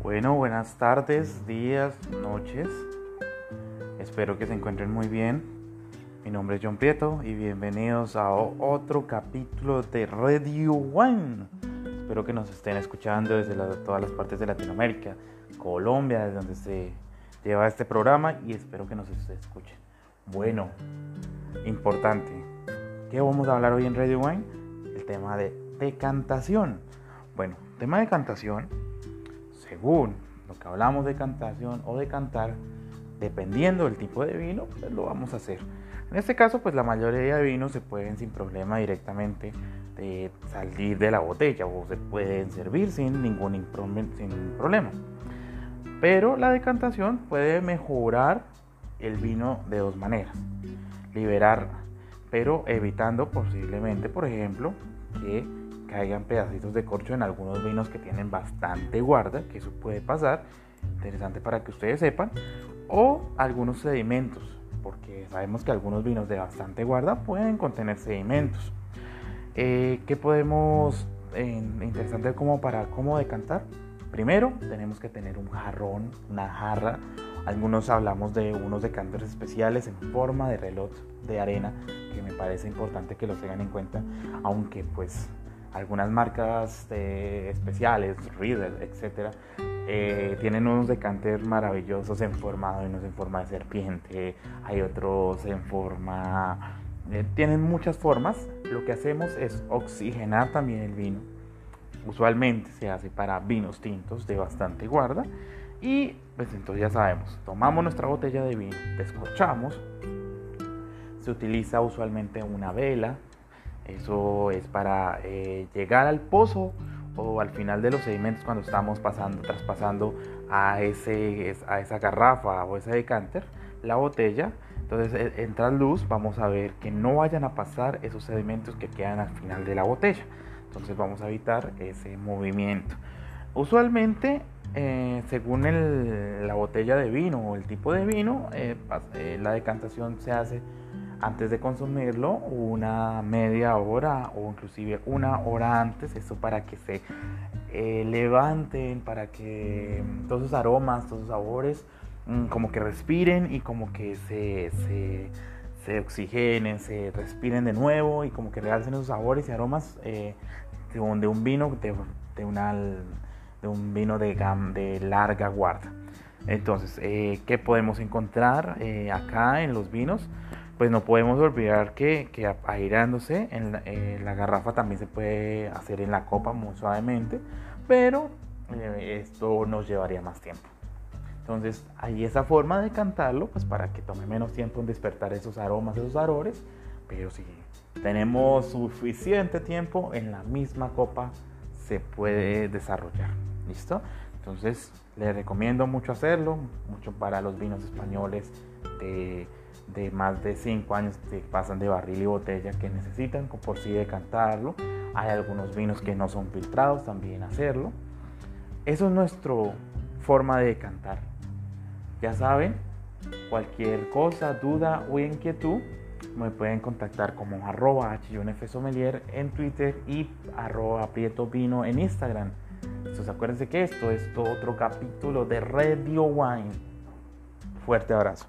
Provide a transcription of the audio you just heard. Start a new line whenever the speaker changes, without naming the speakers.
Bueno, buenas tardes, días, noches. Espero que se encuentren muy bien. Mi nombre es John Prieto y bienvenidos a otro capítulo de Radio One. Espero que nos estén escuchando desde todas las partes de Latinoamérica, Colombia, desde donde se lleva este programa y espero que nos escuchen. Bueno, importante. ¿Qué vamos a hablar hoy en Radio One? El tema de decantación. Bueno, tema de cantación según lo que hablamos de cantación o de cantar, dependiendo del tipo de vino, pues lo vamos a hacer. En este caso, pues la mayoría de vinos se pueden sin problema directamente de salir de la botella o se pueden servir sin ningún sin problema. Pero la decantación puede mejorar el vino de dos maneras. Liberar, pero evitando posiblemente, por ejemplo, que caigan pedacitos de corcho en algunos vinos que tienen bastante guarda, que eso puede pasar, interesante para que ustedes sepan, o algunos sedimentos, porque sabemos que algunos vinos de bastante guarda pueden contener sedimentos. Eh, ¿Qué podemos, interesante como para cómo decantar? Primero tenemos que tener un jarrón, una jarra, algunos hablamos de unos decanters especiales en forma de reloj de arena, que me parece importante que lo tengan en cuenta, aunque pues algunas marcas especiales, Riedel, etc., eh, tienen unos decanters maravillosos en forma de en forma de serpiente, hay otros en forma... Eh, tienen muchas formas. Lo que hacemos es oxigenar también el vino. Usualmente se hace para vinos tintos de bastante guarda. Y pues entonces ya sabemos, tomamos nuestra botella de vino, descorchamos. Se utiliza usualmente una vela, eso es para eh, llegar al pozo o al final de los sedimentos cuando estamos pasando, traspasando a, ese, a esa garrafa o ese decanter, la botella. Entonces e, entra luz, vamos a ver que no vayan a pasar esos sedimentos que quedan al final de la botella. Entonces vamos a evitar ese movimiento. Usualmente, eh, según la botella de vino o el tipo de vino, eh, la decantación se hace antes de consumirlo una media hora o inclusive una hora antes, eso para que se eh, levanten, para que mm, todos esos aromas, todos esos sabores mm, como que respiren y como que se, se, oxigenen, se respiren de nuevo y como que realcen esos sabores y aromas eh, de, un, de, vino, de, una, de un vino de, de larga guarda. Entonces, eh, ¿qué podemos encontrar acá en los vinos? Pues no podemos olvidar que, que airándose en la, garrafa también se puede hacer en la copa muy suavemente, pero eh, esto nos llevaría más tiempo. Entonces hay esa forma de cantarlo, pues para que tome menos tiempo en despertar esos aromas, esos arores, pero si tenemos suficiente tiempo en la misma copa se puede desarrollar. ¿Listo? Entonces les recomiendo mucho hacerlo, mucho para los vinos españoles de de más de 5 años que pasan de barril y botella que necesitan por sí decantarlo. Hay algunos vinos que no son filtrados, también hacerlo. Eso es nuestra forma de decantar. Ya saben, cualquier cosa, duda o inquietud, me pueden contactar como arroba Sommelier en Twitter y arroba Prieto Vino en Instagram. Entonces acuérdense que esto es otro capítulo de Radio Wine. Fuerte abrazo.